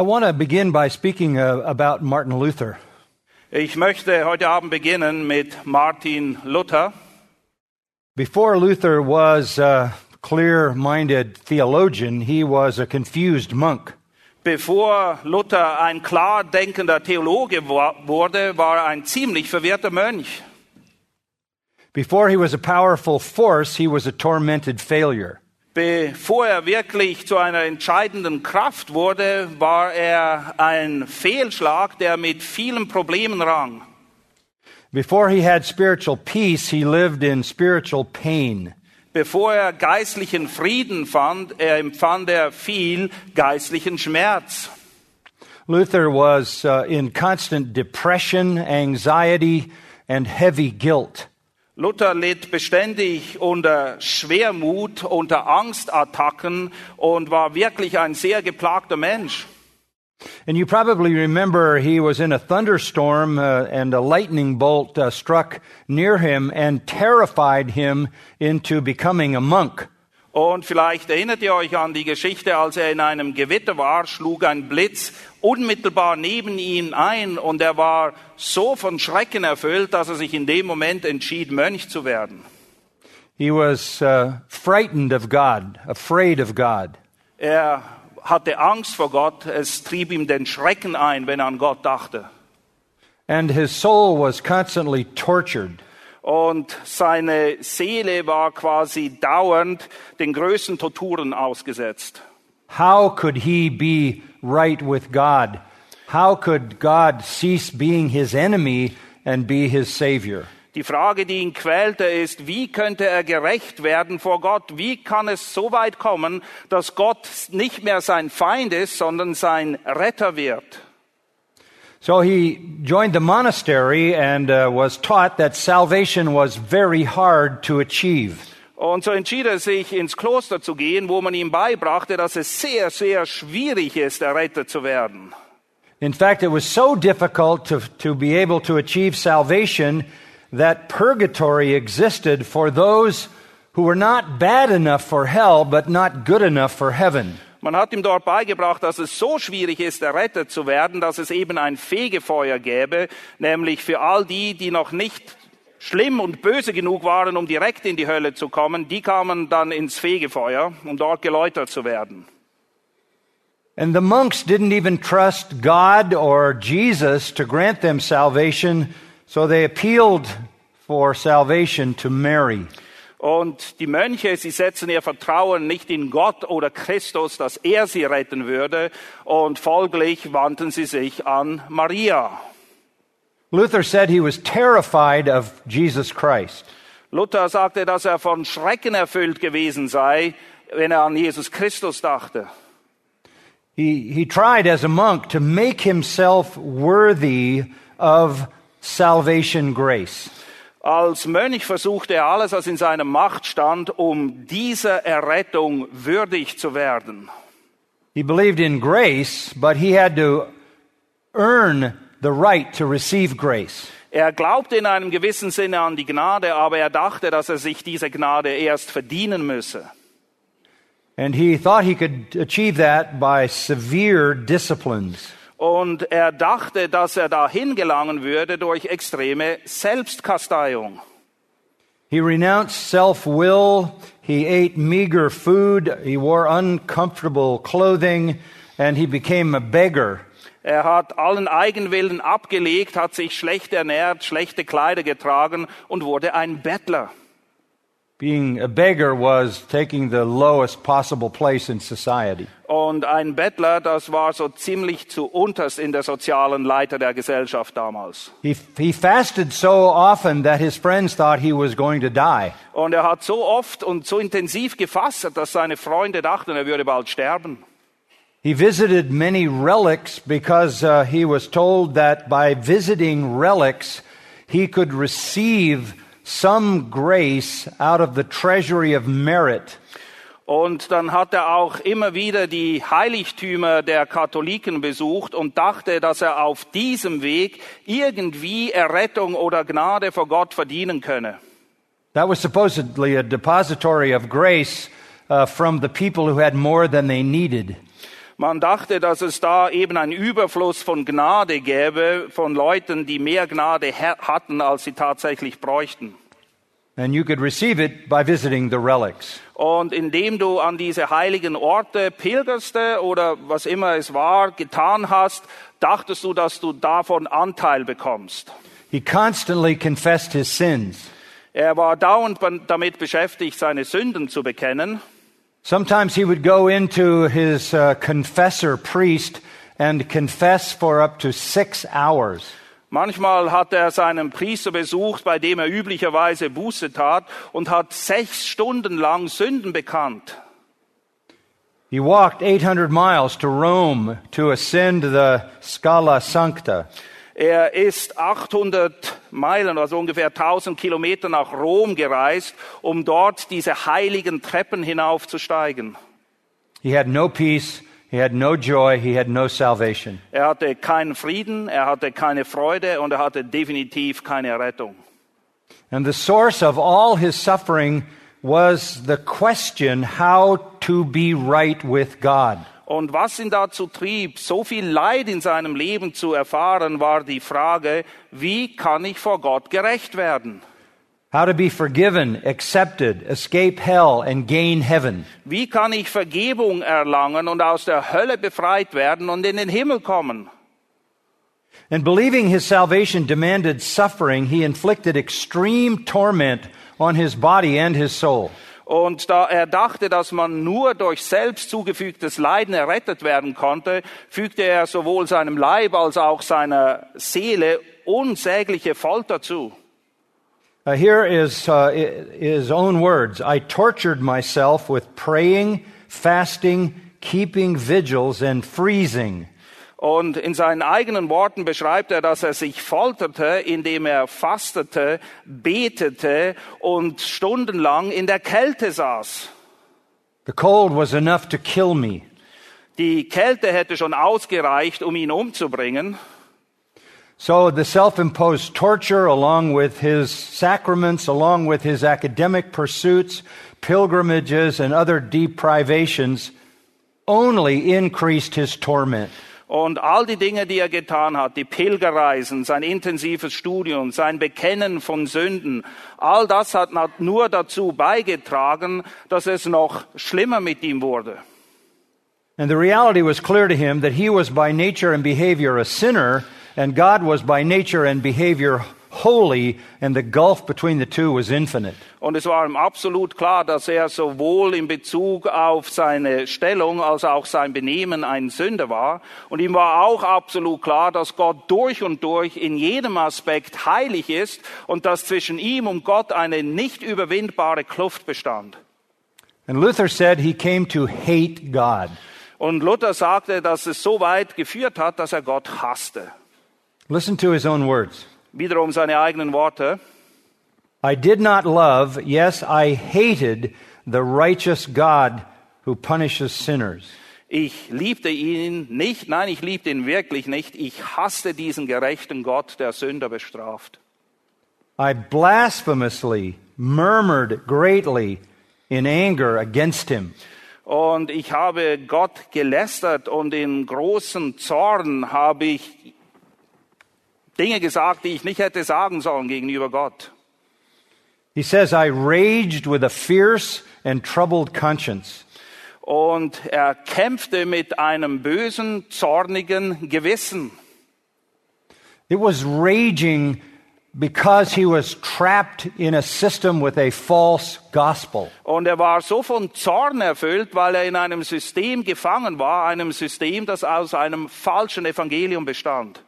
I, want to begin by speaking uh, about Martin Luther. Ich möchte heute Abend beginnen mit Martin Luther. Before Luther was a clear minded theologian, he was a confused monk. Bevor Luther ein klar denkender Theologe wurde, war er ein ziemlich verwirrter Mönch. Before he was a powerful force, he was a tormented failure. Bevor er wirklich zu einer entscheidenden Kraft wurde, war er ein Fehlschlag, der mit vielen Problemen rang. Before he had spiritual peace, he lived in spiritual pain. Bevor er geistlichen Frieden fand, er empfand er viel geistlichen Schmerz. Luther was uh, in constant depression, anxiety, and heavy guilt. Luther litt beständig unter Schwermut, unter Angstattacken und war wirklich ein sehr geplagter Mensch. And you probably remember he was in a thunderstorm uh, and a lightning bolt uh, struck near him and terrified him into becoming a monk. Und vielleicht erinnert ihr euch an die Geschichte, als er in einem Gewitter war, schlug ein Blitz unmittelbar neben ihn ein und er war so von Schrecken erfüllt, dass er sich in dem Moment entschied, Mönch zu werden. He was uh, frightened of God, afraid of God. Er hatte Angst vor Gott, es trieb ihm den Schrecken ein, wenn er an Gott dachte. And his soul was constantly tortured. Und seine Seele war quasi dauernd den größten Torturen ausgesetzt. How could he be right with God? How could God cease being his enemy and be his savior? Die Frage, die ihn quälte, ist, wie könnte er gerecht werden vor Gott? Wie kann es so weit kommen, dass Gott nicht mehr sein Feind ist, sondern sein Retter wird? So he joined the monastery and uh, was taught that salvation was very hard to achieve. Und so entschied er sich, ins Kloster zu gehen, wo man ihm beibrachte, dass es sehr, sehr schwierig ist, errettet zu werden. In fact, it was so difficult to, to be able to achieve salvation that purgatory existed for those who were not bad enough for hell, but not good enough for heaven. Man hat ihm dort beigebracht, dass es so schwierig ist, errettet zu werden, dass es eben ein Fegefeuer gäbe, nämlich für all die, die noch nicht schlimm und böse genug waren, um direkt in die Hölle zu kommen, die kamen dann ins Fegefeuer, um dort geläutert zu werden. And the monks didn't even trust God or Jesus to grant them salvation, so they appealed for salvation to Mary. Und die Mönche, sie setzen ihr Vertrauen nicht in Gott oder Christus, dass er sie retten würde, und folglich wandten sie sich an Maria. Luther said he was terrified of Jesus Christ. Luther sagte, dass er von Schrecken erfüllt gewesen sei, wenn er an Jesus Christus dachte. He, he tried as a monk to make himself worthy of salvation grace. Als Mönch versuchte er alles, was in seiner Macht stand, um dieser Errettung würdig zu werden. He believed in grace, but he had to earn the right to receive grace. Er glaubte in einem gewissen Sinne an die Gnade, aber er dachte, dass er sich diese Gnade erst verdienen müsse. And he thought he could achieve that by severe disciplines. Und er dachte, dass er dahin gelangen würde durch extreme Selbstkasteiung. He renounced self will, he ate meager food, he wore uncomfortable clothing, and he became a beggar. Er hat allen Eigenwillen abgelegt, hat sich schlecht ernährt, schlechte Kleider getragen und wurde ein Bettler. Being a beggar was taking the lowest possible place in society. Und ein Bettler, das war so ziemlich zu unterst in der sozialen Leiter der Gesellschaft damals. He, he fasted so often that his friends thought he was going to die. Und er hat so oft und so intensiv gefasst, dass seine Freunde dachten, er würde bald sterben. He visited many relics because uh, he was told that by visiting relics, he could receive some grace out of the treasury of merit. Und dann hat er auch immer wieder die Heiligtümer der Katholiken besucht und dachte, dass er auf diesem Weg irgendwie Errettung oder Gnade vor Gott verdienen könne. That was supposedly a depository of grace uh, from the people who had more than they needed. Man dachte, dass es da eben einen Überfluss von Gnade gäbe, von Leuten, die mehr Gnade hatten, als sie tatsächlich bräuchten. And you could receive it by visiting the relics. Und indem du an diese heiligen Orte pilgerste oder was immer es war, getan hast, dachtest du, dass du davon Anteil bekommst. He constantly confessed his sins. Er war dauernd damit beschäftigt, seine Sünden zu bekennen. Sometimes he would go into his uh, confessor priest and confess for up to six hours. Manchmal hat er seinen Priester besucht, bei dem er üblicherweise Buße tat und hat sechs Stunden lang Sünden bekannt. He walked 800 miles to Rome to ascend the Scala Sancta. Er ist 800 Meilen, also ungefähr 1000 Kilometer nach Rom gereist, um dort diese heiligen Treppen hinaufzusteigen. He had no peace, he had no joy, he had no salvation. Er hatte keinen Frieden, er hatte keine Freude und er hatte definitiv keine Rettung. And the source of all his suffering was the question how to be right with God. Und was ihn dazu trieb, so viel Leid in seinem Leben zu erfahren, war die Frage, wie kann ich vor Gott gerecht werden? How to be forgiven, accepted, escape hell and gain heaven. Wie kann ich Vergebung erlangen und aus der Hölle befreit werden und in den Himmel kommen? And believing his salvation demanded suffering, he inflicted extreme torment on his body and his soul. Und da er dachte, dass man nur durch selbst zugefügtes Leiden errettet werden konnte, fügte er sowohl seinem Leib als auch seiner Seele unsägliche Folter zu. Uh, here is uh, his own words. I tortured myself with praying, fasting, keeping vigils, and freezing. Und in seinen eigenen Worten beschreibt er, dass er sich folterte, indem er fastete, betete und stundenlang in der Kälte saß. The cold was enough to kill me. Die Kälte hätte schon ausgereicht, um ihn umzubringen. So the self-imposed torture along with his sacraments, along with his academic pursuits, pilgrimages and other deprivations only increased his torment. Und all die Dinge, die er getan hat, die Pilgerreisen, sein intensives Studium, sein Bekennen von Sünden, all das hat nur dazu beigetragen, dass es noch schlimmer mit ihm wurde. And the reality was clear to him that he was by nature and behavior a sinner, and God was by nature and behavior holy, and the gulf between the two was infinite. Und es war ihm absolut klar, dass er sowohl in Bezug auf seine Stellung als auch sein Benehmen ein Sünder war. Und ihm war auch absolut klar, dass Gott durch und durch in jedem Aspekt heilig ist und dass zwischen ihm und Gott eine nicht überwindbare Kluft bestand. And Luther said he came to hate God. Und Luther sagte, dass es so weit geführt hat, dass er Gott hasste. Listen to his own words. Wiederum seine eigenen Worte. I did not love, yes, I hated the righteous God who punishes sinners. Ich liebte ihn nicht, nein, ich liebte ihn wirklich nicht. Ich hasste diesen gerechten Gott, der Sünder bestraft. I blasphemously murmured greatly in anger against him. Und ich habe Gott gelästert und in großem Zorn habe ich Dinge gesagt, die ich nicht hätte sagen sollen gegenüber Gott. He says, I raged with a fierce and troubled conscience. Und er kämpfte mit einem bösen, zornigen Gewissen. It was raging because he was trapped in a system with a false gospel. Und er war so von Zorn erfüllt, weil er in einem System gefangen war, einem System, das aus einem falschen Evangelium bestand.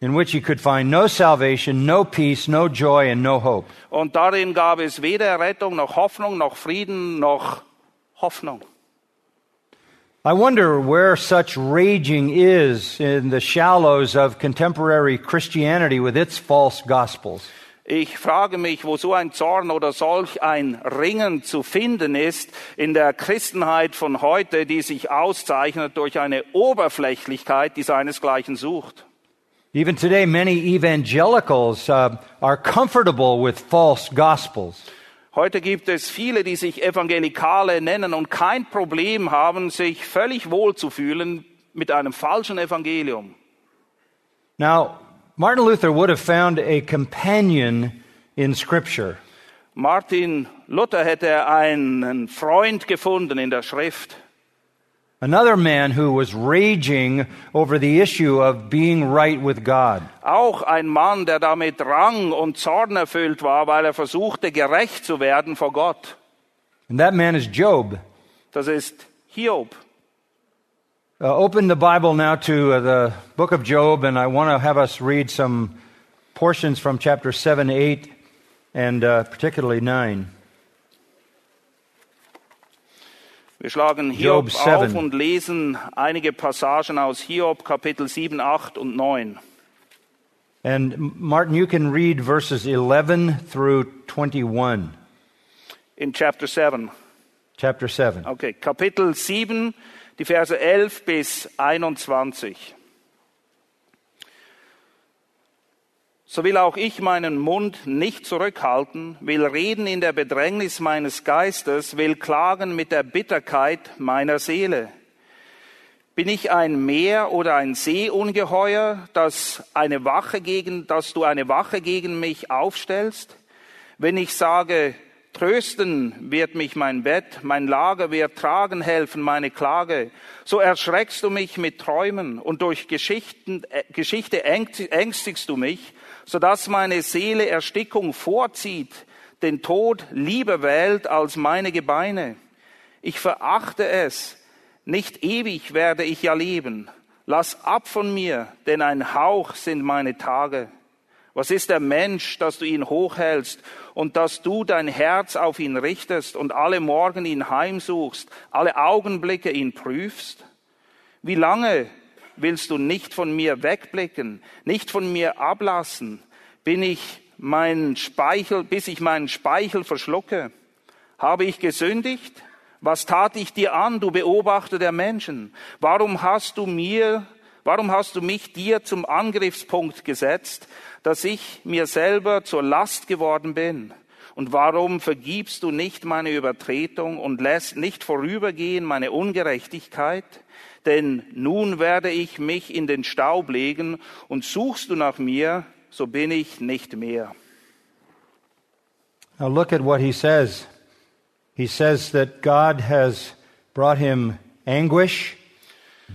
In which he could find no salvation, no peace, no joy, and no hope. Und darin gab es weder Rettung noch Hoffnung noch Frieden noch Hoffnung. I wonder where such raging is in the shallows of contemporary Christianity with its false gospels. Ich frage mich, wo so ein Zorn oder solch ein Ringen zu finden ist in der Christenheit von heute, die sich auszeichnet durch eine Oberflächlichkeit, die seinesgleichen sucht. Even today, many evangelicals uh, are comfortable with false gospels. Heute gibt es viele, die sich Evangelikale nennen und kein Problem haben, sich völlig wohl zu fühlen mit einem falschen Evangelium. Now, Martin Luther would have found a companion in Scripture. Martin Luther hätte einen Freund gefunden in der Schrift. Another man who was raging over the issue of being right with God. Auch ein Mann, der damit Rang und Zorn erfüllt war, weil er versuchte, gerecht zu werden vor Gott. And that man is Job. Das ist Hiob. Uh, open the Bible now to uh, the book of Job, and I want to have us read some portions from chapter 7, 8, and uh, particularly 9. Wir schlagen Hiob Job 7. auf und lesen einige Passagen aus Hiob, Kapitel 7, 8 und 9. And Martin, you can read verses 11 through 21, In Chapter 7. chapter 7. Okay, Kapitel 7, die Verse 11 bis 21. So will auch ich meinen Mund nicht zurückhalten, will reden in der Bedrängnis meines Geistes, will klagen mit der Bitterkeit meiner Seele. Bin ich ein Meer oder ein Seeungeheuer, das eine Wache gegen, dass du eine Wache gegen mich aufstellst? Wenn ich sage, trösten wird mich mein Bett, mein Lager wird tragen helfen meine Klage, so erschreckst du mich mit Träumen und durch Geschichten, äh, Geschichte ängst- ängstigst du mich, so dass meine Seele Erstickung vorzieht, den Tod lieber wählt als meine Gebeine. Ich verachte es, nicht ewig werde ich ja leben. Lass ab von mir, denn ein Hauch sind meine Tage. Was ist der Mensch, dass du ihn hochhältst und dass du dein Herz auf ihn richtest und alle Morgen ihn heimsuchst, alle Augenblicke ihn prüfst? Wie lange willst du nicht von mir wegblicken, nicht von mir ablassen, bin ich meinen Speichel, bis ich meinen Speichel verschlucke? Habe ich gesündigt? Was tat ich dir an, du Beobachter der Menschen? Warum hast du mir, warum hast du mich dir zum Angriffspunkt gesetzt, dass ich mir selber zur Last geworden bin? Und warum vergibst du nicht meine Übertretung und lässt nicht vorübergehen meine Ungerechtigkeit? Denn nun werde ich mich in den Staub legen und suchst du nach mir, so bin ich nicht mehr. Now look at what he says. He says that God has brought him anguish,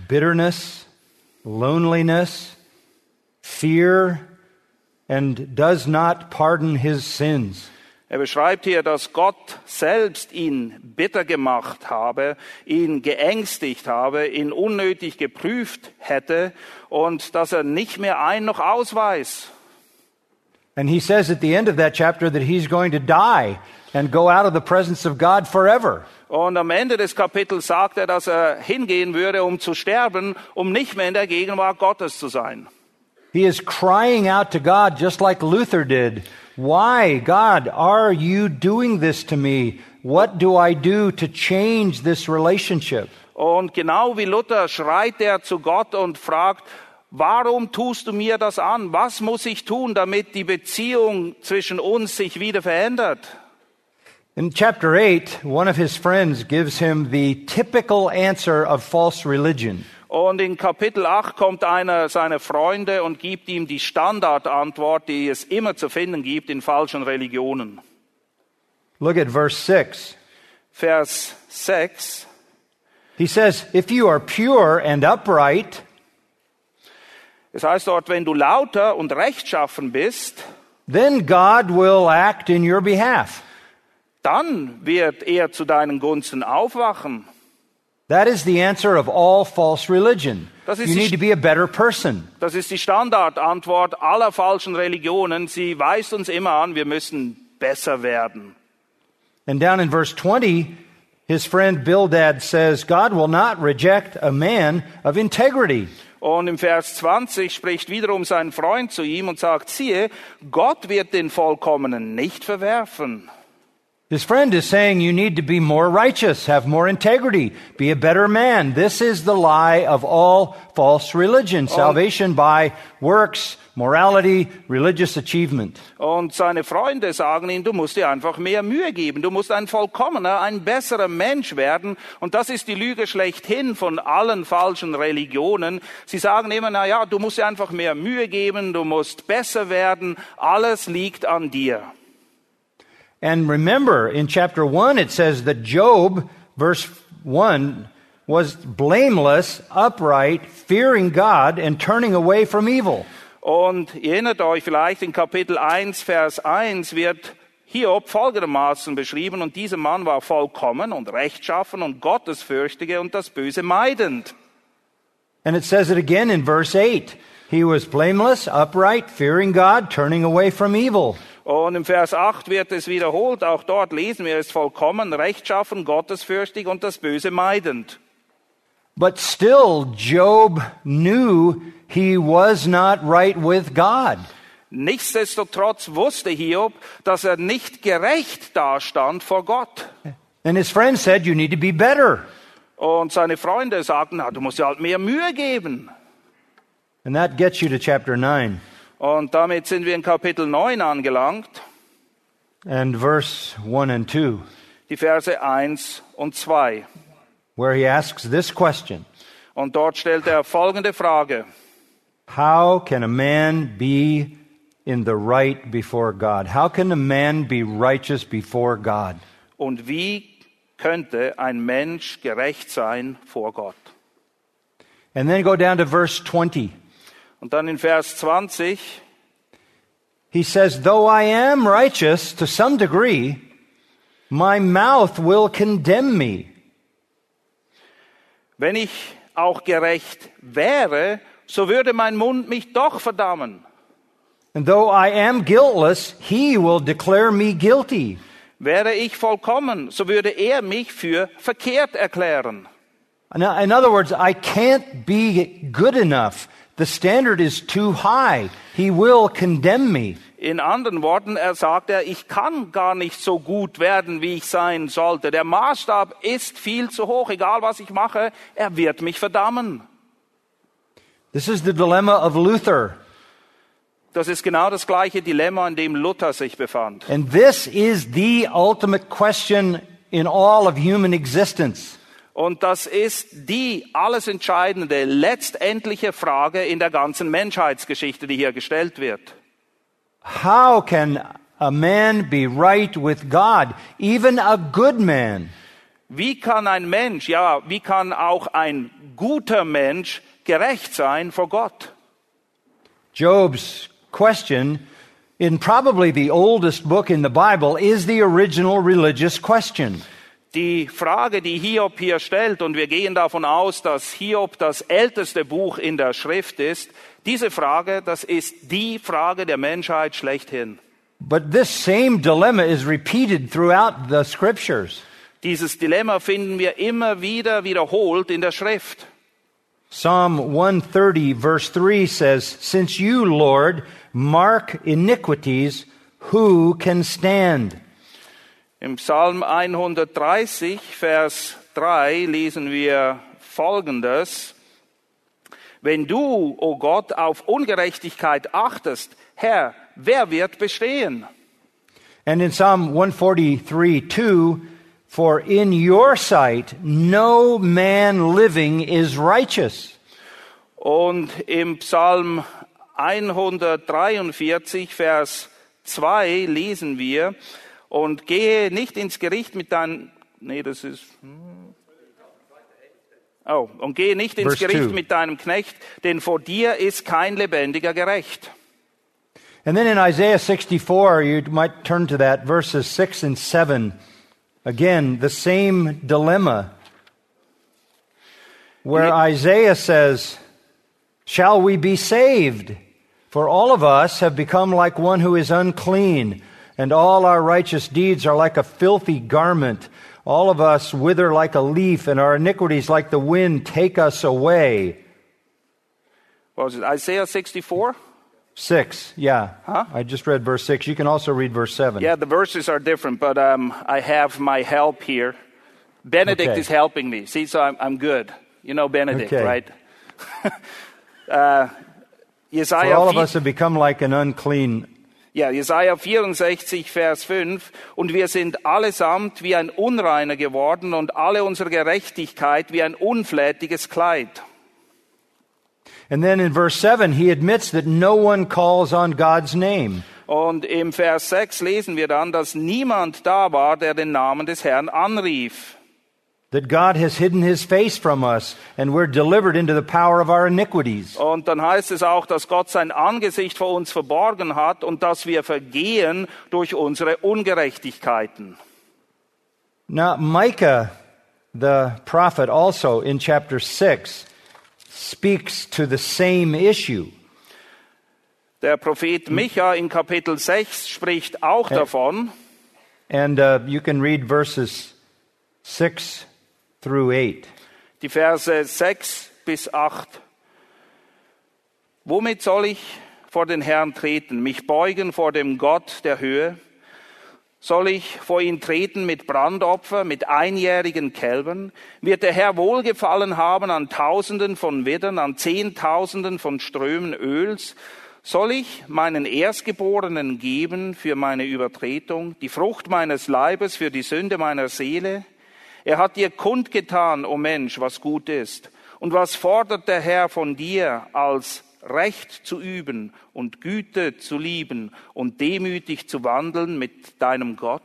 bitterness, loneliness, fear, and does not pardon his sins. Er beschreibt hier, dass Gott selbst ihn bitter gemacht habe, ihn geängstigt habe, ihn unnötig geprüft hätte und dass er nicht mehr ein noch aus weiß. And he says at the end of that chapter that he's going to die and go out of the presence of God forever. Und am Ende des Kapitels sagt er, dass er hingehen würde, um zu sterben, um nicht mehr in der Gegenwart Gottes zu sein. He is crying out to God just like Luther did. Why, God, are you doing this to me? What do I do to change this relationship? Und genau wie Luther schreit er zu Gott und fragt, warum tust du mir das an? Was muss ich tun, damit die Beziehung zwischen uns sich wieder verändert? In chapter 8, one of his friends gives him the typical answer of false religion. Und in Kapitel 8 kommt einer seiner Freunde und gibt ihm die Standardantwort, die es immer zu finden gibt in falschen Religionen. Look at verse 6. Vers 6. He says, If you are pure and upright, Es heißt dort, wenn du lauter und rechtschaffen bist, then God will act in your behalf. dann wird er zu deinen Gunsten aufwachen. That is the answer of all false religion. Das ist You need to be a better person. Das ist die Standardantwort aller falschen Religionen. Sie weist uns immer an, wir müssen besser werden. And down in verse 20, His friend Bildad says, God will not reject a man of integrity. Und im Vers 20 spricht wiederum sein Freund zu ihm und sagt, siehe, Gott wird den Vollkommenen nicht verwerfen. His friend is saying you need to be more righteous, have more integrity, be a better man. This is the lie of all false religion. Salvation by works, morality, religious achievement. Und seine Freunde sagen ihm, du musst dir einfach mehr Mühe geben. Du musst ein vollkommener, ein besserer Mensch werden. Und das ist die Lüge schlechthin von allen falschen Religionen. Sie sagen immer, na ja, du musst dir einfach mehr Mühe geben, du musst besser werden. Alles liegt an dir. And remember, in chapter 1, it says that Job, verse 1, was blameless, upright, fearing God, and turning away from evil. Und ihr erinnert euch vielleicht in Kapitel 1, Vers 1 wird Hiob folgendermaßen beschrieben, und dieser Mann war vollkommen und rechtschaffen und gottesfürchtige und das Böse meidend. And it says it again in verse 8. He was blameless, upright, fearing God, turning away from evil. Und im Vers 8 wird es wiederholt, auch dort lesen wir, ist vollkommen, rechtschaffen, gottesfürchtig und das Böse meidend. But still, Job knew he was not right with God. Nichtsdestotrotz wusste Hiob, dass er nicht gerecht dastand vor Gott. And his friend said, You need to be better. Und seine Freunde sagten, na, du musst dir halt mehr Mühe geben. And that gets you to chapter 9 Und damit sind wir in Kapitel 9 angelangt, and verse 1 and 2, die Verse 1 und 2. where he asks this question Und dort stellt er folgende Frage. How can a man be in the right before God? How can a man be righteous before God? Und wie könnte ein Mensch gerecht sein vor Gott? And then go down to verse 20. Und dann in Vers 20, He says, Though I am righteous to some degree, my mouth will condemn me. wenn ich auch gerecht wäre, so würde mein Mund mich doch verdammen. And though I am guiltless, he will declare me guilty. Wäre ich vollkommen, so würde er mich für verkehrt erklären. In other words, I can't be good enough. The standard is too high. He will condemn me. In anderen Worten, er sagt er, ich kann gar nicht so gut werden, wie ich sein sollte. Der Maßstab ist viel zu hoch, egal was ich mache, er wird mich verdammen. This is the dilemma of Luther. Das ist genau das gleiche Dilemma, in dem Luther sich befand. And this is the ultimate question in all of human existence. Und das ist die alles entscheidende, letztendliche Frage in der ganzen Menschheitsgeschichte, die hier gestellt wird. How can a man be right with God, even a good man? Wie kann ein Mensch, ja, wie kann auch ein guter Mensch gerecht sein vor Gott? Job's question, in probably the oldest book in the Bible, is the original religious question. Die Frage, die Hiob hier stellt, und wir gehen davon aus, dass Hiob das älteste Buch in der Schrift ist, diese Frage, das ist die Frage der Menschheit schlechthin. But this same dilemma is repeated throughout the scriptures. Dieses Dilemma finden wir immer wieder wiederholt in der Schrift. Psalm 130, verse 3 says, Since you, Lord, mark iniquities, who can stand? Im Psalm 130, Vers 3 lesen wir Folgendes. Wenn du, o oh Gott, auf Ungerechtigkeit achtest, Herr, wer wird bestehen? And in Psalm 143, 2, For in your sight no man living is righteous. Und im Psalm 143, Vers 2 lesen wir, und gehe nicht ins Gericht mit deinem, nee, das ist, hm. oh, und gehe nicht ins Verse Gericht two. mit deinem Knecht, denn vor dir ist kein Lebendiger gerecht. And then in Isaiah 64, you might turn to that, verses 6 and 7. Again, the same dilemma. Where Isaiah says, Shall we be saved? For all of us have become like one who is unclean, and all our righteous deeds are like a filthy garment. all of us wither like a leaf, and our iniquities, like the wind, take us away. What was it? Isaiah 64? Six, yeah. Huh? I just read verse six. You can also read verse seven. Yeah, the verses are different, but um, I have my help here. Benedict Okay. is helping me. See, so I'm, I'm good. You know Benedict, Okay. right? uh, For all of us have become like an unclean. Ja, Jesaja 64, Vers 5. Und wir sind allesamt wie ein Unreiner geworden und alle unsere Gerechtigkeit wie ein unflätiges Kleid. And then in verse seven, he admits that no one calls on God's name. Und im Vers 6 lesen wir dann, dass niemand da war, der den Namen des Herrn anrief. That God has hidden his face from us, and we're delivered into the power of our iniquities. Und dann heißt es auch, dass Gott sein Angesicht vor uns verborgen hat und dass wir vergehen durch unsere Ungerechtigkeiten. Now, Micah, the prophet, also in chapter 6, speaks to the same issue. Der Prophet Micha in Kapitel 6 spricht auch davon. And uh, you can read verses 6 through 8. Die Verse 6 bis 8. Womit soll ich vor den Herrn treten, mich beugen vor dem Gott der Höhe? Soll ich vor ihn treten mit Brandopfer, mit einjährigen Kälbern? Wird der Herr Wohlgefallen haben an Tausenden von Widdern, an Zehntausenden von Strömen Öls? Soll ich meinen Erstgeborenen geben für meine Übertretung, die Frucht meines Leibes für die Sünde meiner Seele? Er hat dir kundgetan, o Mensch, was gut ist. Und was fordert der Herr von dir, als Recht zu üben und Güte zu lieben und demütig zu wandeln mit deinem Gott?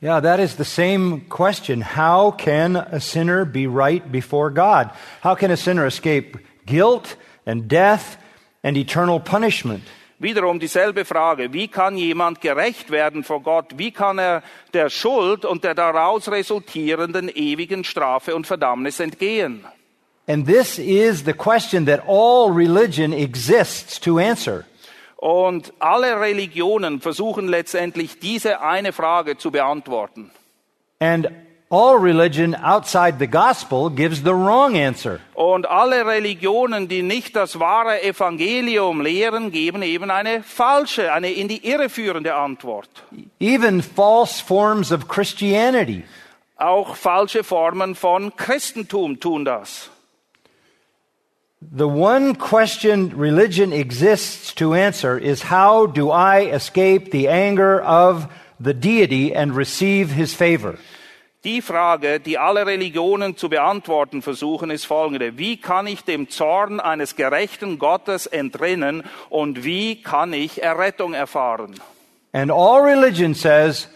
Yeah, that is the same question. How can a sinner be right before God? How can a sinner escape guilt and death and eternal punishment? Wiederum dieselbe Frage. Wie kann jemand gerecht werden vor Gott? Wie kann er der Schuld und der daraus resultierenden ewigen Strafe und Verdammnis entgehen? And this is the question that all religion exists to answer. Und alle Religionen versuchen letztendlich diese eine Frage zu beantworten. And all religion outside the gospel gives the wrong answer. Und alle Religionen, die nicht das wahre Evangelium lehren, geben eben eine falsche, eine in die Irre führende Antwort. Even false forms of Christianity. Auch falsche Formen von Christentum tun das. The one question religion exists to answer is how do I escape the anger of the deity and receive his favor? Die Frage, die alle Religionen zu beantworten versuchen, ist folgende. Wie kann ich dem Zorn eines gerechten Gottes entrinnen und wie kann ich Errettung erfahren? And all religion says,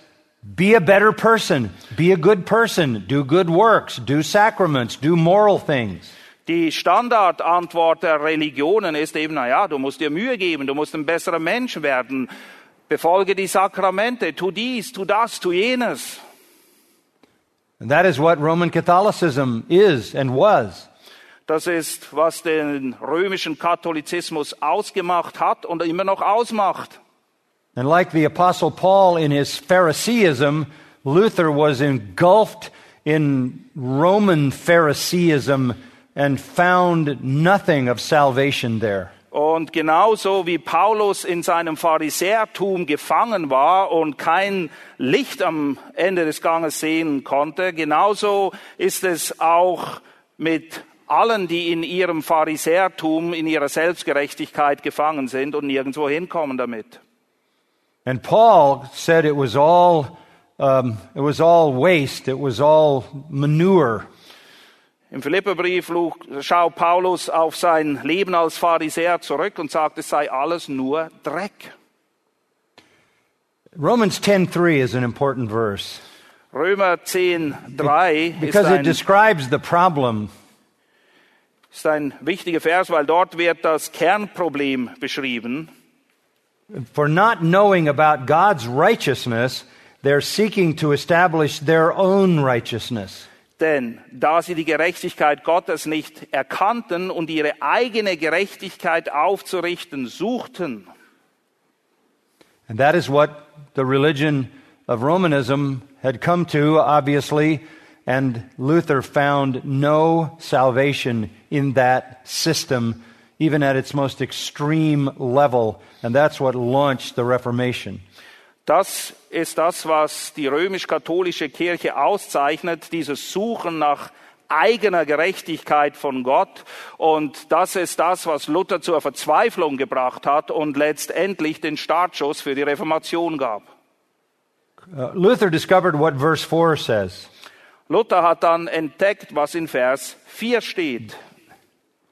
be a better person, be a good person, do good works, do sacraments, do moral things. Die Standardantwort der Religionen ist eben, na ja, du musst dir Mühe geben, du musst ein besserer Mensch werden, befolge die Sakramente, tu dies, tu das, tu jenes. And that is what Roman Catholicism is and was. Das ist, was den römischen Katholizismus ausgemacht hat und immer noch ausmacht. And like the Apostle Paul in his Phariseeism, Luther was engulfed in Roman Phariseeism and found nothing of salvation there. Und genauso wie Paulus in seinem Pharisäertum gefangen war und kein Licht am Ende des Ganges sehen konnte, genauso ist es auch mit allen, die in ihrem Pharisäertum, in ihrer Selbstgerechtigkeit gefangen sind und nirgendwo hinkommen damit. And Paul said it was all, um, it was all waste, it was all manure. Im Philipperbrief schaut Paulus auf sein Leben als Pharisäer zurück und sagt, es sei alles nur Dreck. Romans 10:3 is an important verse Römer 10, 3 ist because it ein, describes the problem ist ein wichtiger Vers, weil dort wird das Kernproblem beschrieben. For not knowing about God's righteousness, they're seeking to establish their own righteousness. Denn da sie die Gerechtigkeit Gottes nicht erkannten und ihre eigene Gerechtigkeit aufzurichten suchten, And that is what the religion of Romanism had come to, obviously, and Luther found no salvation in that system, even at its most extreme level. And that's what launched the Reformation. Das ist das, was die römisch-katholische Kirche auszeichnet, dieses Suchen nach eigener Gerechtigkeit von Gott. Und das ist das, was Luther zur Verzweiflung gebracht hat und letztendlich den Startschuss für die Reformation gab. Uh, Luther discovered what verse 4 says Luther hat dann entdeckt, was in Vers 4 steht.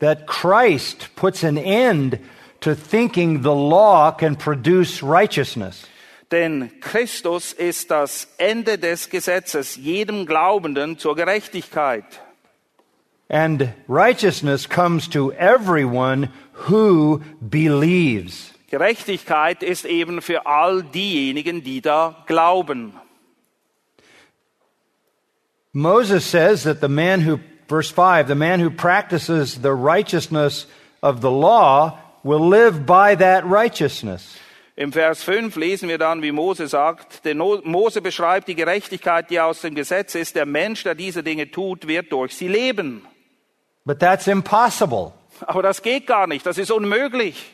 that Christ puts an end to thinking the law can produce righteousness. Denn Christus ist das Ende des Gesetzes, jedem Glaubenden zur Gerechtigkeit. And righteousness comes to everyone who believes. Gerechtigkeit ist eben für all diejenigen, die da glauben. Moses says that the man who, verse 5, the man who practices the righteousness of the law will live by that righteousness. Im Vers 5 lesen wir dann, wie Mose sagt, denn Mose beschreibt die Gerechtigkeit, die aus dem Gesetz ist. Der Mensch, der diese Dinge tut, wird durch sie leben. But that's impossible. Aber das geht gar nicht, das ist unmöglich.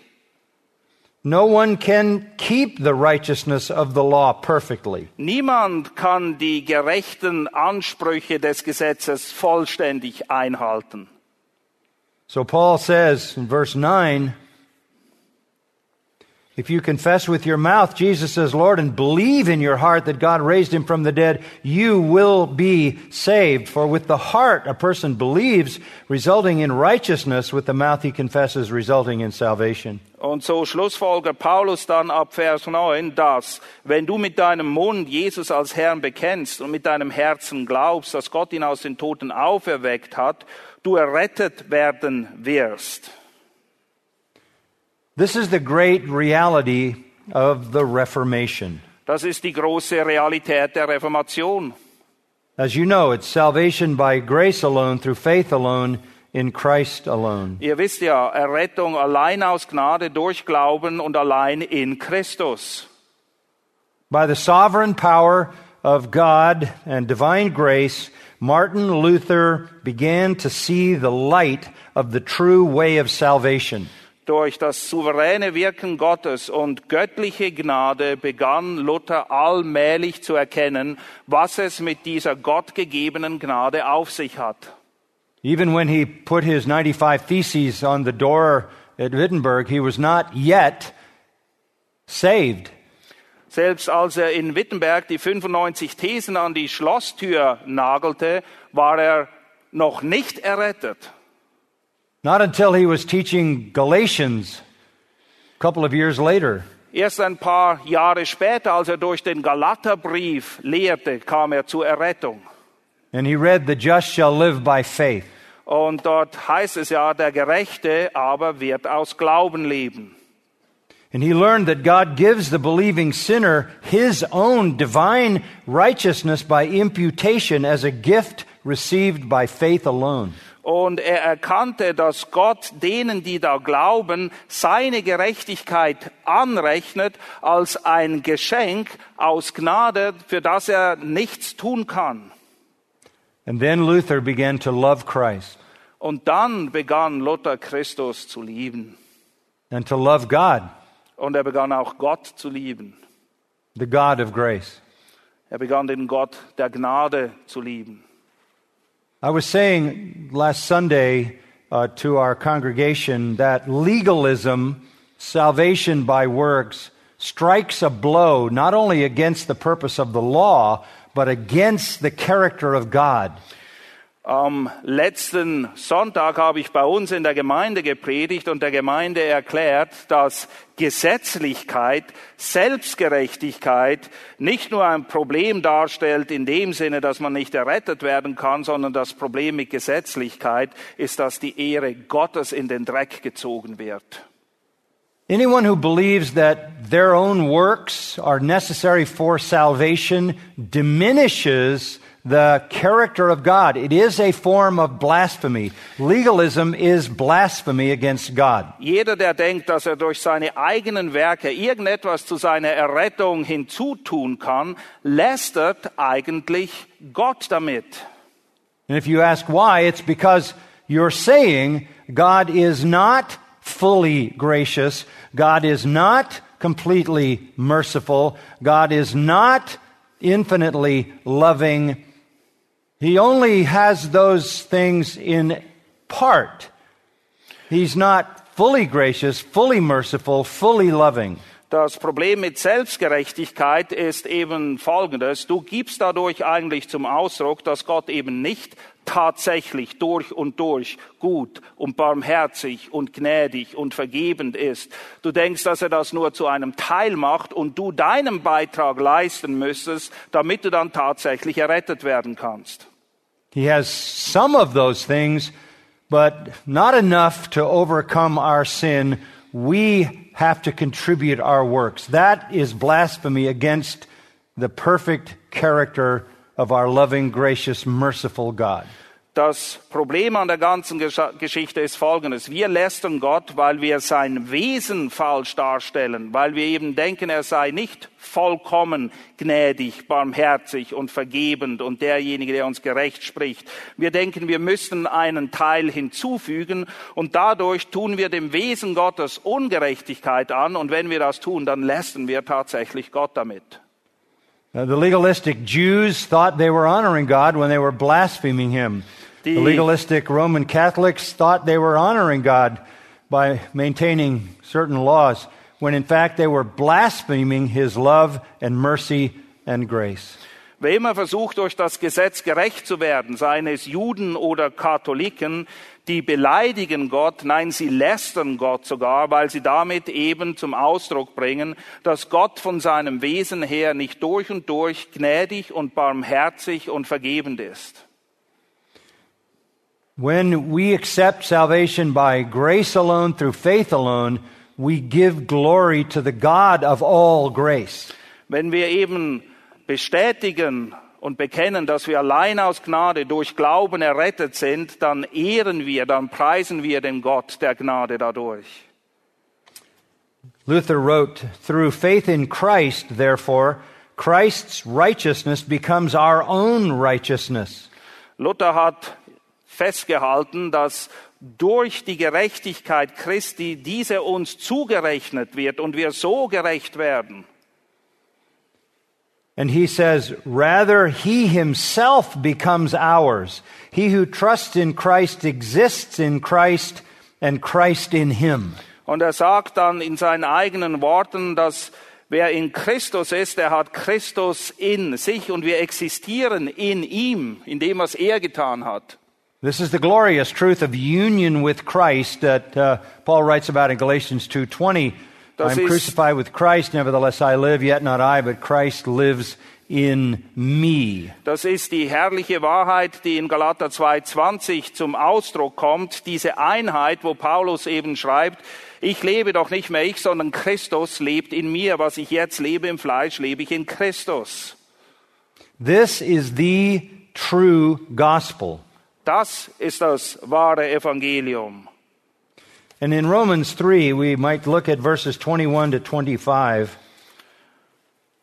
No one can keep the righteousness of the law perfectly. Niemand kann die gerechten Ansprüche des Gesetzes vollständig einhalten. So Paul says in verse 9, if you confess with your mouth Jesus as Lord and believe in your heart that God raised him from the dead, you will be saved. For with the heart a person believes, resulting in righteousness, with the mouth he confesses, resulting in salvation. Und so schlussfolgert Paulus dann ab Vers 9, dass wenn du mit deinem Mund Jesus als Herrn bekennst und mit deinem Herzen glaubst, dass Gott ihn aus den Toten auferweckt hat, du errettet werden wirst. This is the great reality of the Reformation. Das ist die große Realität der Reformation. As you know, it's salvation by grace alone, through faith alone, in Christ alone. Ihr wisst ja, Errettung allein aus Gnade durch Glauben und allein in Christus. By the sovereign power of God and divine grace, Martin Luther began to see the light of the true way of salvation. Durch das souveräne Wirken Gottes und göttliche Gnade begann Luther allmählich zu erkennen, was es mit dieser gottgegebenen Gnade auf sich hat. Even when he put his 95 Theses on the door at Wittenberg, he was not yet saved. Selbst als er in Wittenberg die 95 Thesen an die Schlosstür nagelte, war er noch nicht errettet. Not until he was teaching Galatians a couple of years later. Erst ein paar Jahre später, als er durch den Galaterbrief lehrte, kam er zur Errettung. And he read, The just shall live by faith. Und dort heißt es ja, der Gerechte aber wird aus Glauben leben. And he learned that God gives the believing sinner his own divine righteousness by imputation as a gift received by faith alone. Und er erkannte, dass Gott denen, die da glauben, seine Gerechtigkeit anrechnet als ein Geschenk aus Gnade, für das er nichts tun kann. And then Luther began to love Christ Und dann begann Luther Christus zu lieben. and to love God, Und er begann auch Gott zu lieben. the God of grace. Er begann den Gott der Gnade zu lieben. I was saying last Sunday uh, to our congregation that legalism, salvation by works, strikes a blow not only against the purpose of the law, but against the character of God. Am letzten Sonntag habe ich bei uns in der Gemeinde gepredigt und der Gemeinde erklärt, dass Gesetzlichkeit, Selbstgerechtigkeit nicht nur ein Problem darstellt in dem Sinne, dass man nicht errettet werden kann, sondern das Problem mit Gesetzlichkeit ist, dass die Ehre Gottes in den Dreck gezogen wird. Anyone who believes that their own works are necessary for salvation diminishes the character of God. It is a form of blasphemy. Legalism is blasphemy against God. Jeder, der denkt, dass er durch seine eigenen Werke irgendetwas zu seiner Errettung hinzutun kann, lästert eigentlich Gott damit. And if you ask why, it's because you're saying God is not fully gracious. God is not completely merciful. God is not infinitely loving. He only has those things in part. He's not fully gracious, fully merciful, fully loving. Das Problem mit Selbstgerechtigkeit ist eben folgendes. Du gibst dadurch eigentlich zum Ausdruck, dass Gott eben nicht tatsächlich durch und durch gut und barmherzig und gnädig und vergebend ist. Du denkst, dass er das nur zu einem Teil macht und du deinen Beitrag leisten müsstest, damit du dann tatsächlich errettet werden kannst. He has some of those things, but not enough to overcome our sin. We have to contribute our works. That is blasphemy against the perfect character of our loving, gracious, merciful God. Das Problem an der ganzen Gesch- Geschichte ist folgendes. Wir lästern Gott, weil wir sein Wesen falsch darstellen, weil wir eben denken, er sei nicht vollkommen gnädig, barmherzig und vergebend und derjenige, der uns gerecht spricht. Wir denken, wir müssten einen Teil hinzufügen und dadurch tun wir dem Wesen Gottes Ungerechtigkeit an und wenn wir das tun, dann lästern wir tatsächlich Gott damit. The legalistic Jews thought they were honoring God when they were blaspheming Him. The Die- legalistic Roman Catholics thought they were honoring God by maintaining certain laws, when in fact they were blaspheming His love and mercy and grace. Wer immer versucht, durch das Gesetz gerecht zu werden, seien es Juden oder Katholiken, die beleidigen Gott, nein, sie lästern Gott sogar, weil sie damit eben zum Ausdruck bringen, dass Gott von seinem Wesen her nicht durch und durch gnädig und barmherzig und vergebend ist. When we accept salvation by grace alone, through faith alone, we give glory to the God of all grace. Wenn wir eben bestätigen und bekennen, dass wir allein aus Gnade durch Glauben errettet sind, dann ehren wir, dann preisen wir den Gott der Gnade dadurch. Luther wrote, Through faith in Christ, therefore, Christ's righteousness becomes our own righteousness. Luther hat festgehalten, dass durch die Gerechtigkeit Christi diese uns zugerechnet wird und wir so gerecht werden. And he says, Rather, he himself becomes ours. He who trusts in Christ exists in Christ, and Christ in him. Und er sagt dann in seinen eigenen Worten, dass wer in Christus ist, der hat Christus in sich und wir existieren in ihm, in dem, was er getan hat. This is the glorious truth of union with Christ that uh, Paul writes about in Galatians 2:20. I'm crucified with Christ, nevertheless I live, yet not I, but Christ lives in me. Das ist die herrliche Wahrheit, die in Galater 2,20 zum Ausdruck kommt. Diese Einheit, wo Paulus eben schreibt, ich lebe doch nicht mehr ich, sondern Christus lebt in mir. Was ich jetzt lebe im Fleisch, lebe ich in Christus. This is the true gospel. Das ist das wahre Evangelium. And in Romans 3, we might look at verses 21 to 25.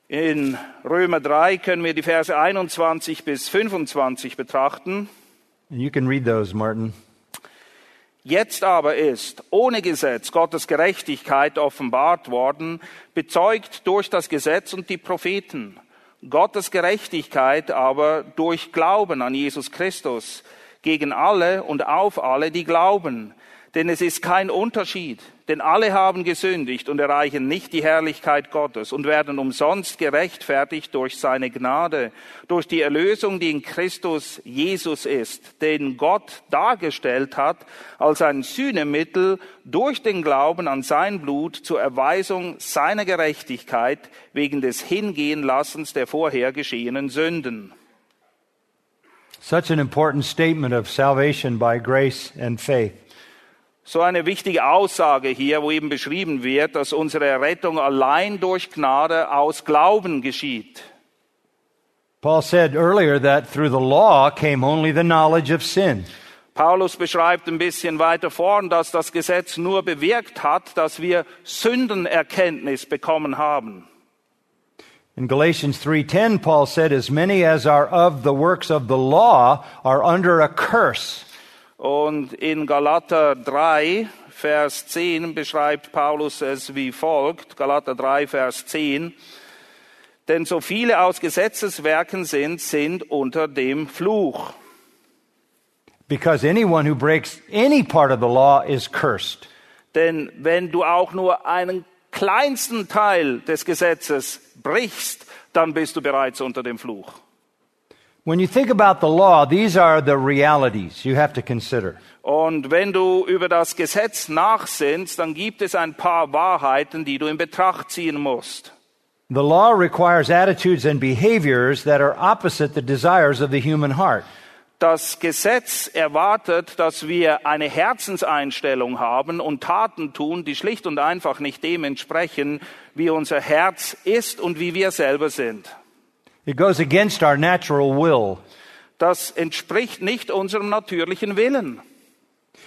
In Römer 3 können wir die Verse 21 bis 25 betrachten. And you can read those, Martin. Jetzt aber ist ohne Gesetz Gottes Gerechtigkeit offenbart worden, bezeugt durch das Gesetz und die Propheten. Gottes Gerechtigkeit aber durch Glauben an Jesus Christus gegen alle und auf alle, die glauben. Denn es ist kein Unterschied, denn alle haben gesündigt und erreichen nicht die Herrlichkeit Gottes und werden umsonst gerechtfertigt durch seine Gnade, durch die Erlösung, die in Christus Jesus ist, den Gott dargestellt hat als ein Sühnemittel durch den Glauben an sein Blut zur Erweisung seiner Gerechtigkeit wegen des Hingehenlassens der vorher geschehenen Sünden. Such an important statement of salvation by grace and faith. So eine wichtige Aussage hier, wo eben beschrieben wird, dass unsere Rettung allein durch Gnade aus Glauben geschieht. Paul said earlier that through the law came only the knowledge of sin. Paulus beschreibt ein bisschen weiter vorn, dass das Gesetz nur bewirkt hat, dass wir Sündenerkenntnis bekommen haben. In Galatians 3:10 Paul said as many as are of the works of the law are under a curse. Und in Galater 3, Vers 10 beschreibt Paulus es wie folgt. Galater 3, Vers 10. Denn so viele aus Gesetzeswerken sind, sind unter dem Fluch. Because anyone who breaks any part of the law is cursed. Denn wenn du auch nur einen kleinsten Teil des Gesetzes brichst, dann bist du bereits unter dem Fluch. When you think about the law, these are the realities you have to consider. Und wenn du über das Gesetz nachsinnst, dann gibt es ein paar Wahrheiten, die du in Betracht ziehen musst. The law requires attitudes and behaviors that are opposite the desires of the human heart. Das Gesetz erwartet, dass wir eine Herzenseinstellung haben und Taten tun, die schlicht und einfach nicht dem entsprechen, wie unser Herz ist und wie wir selber sind. It goes against our natural will. Das entspricht nicht unserem natürlichen Willen.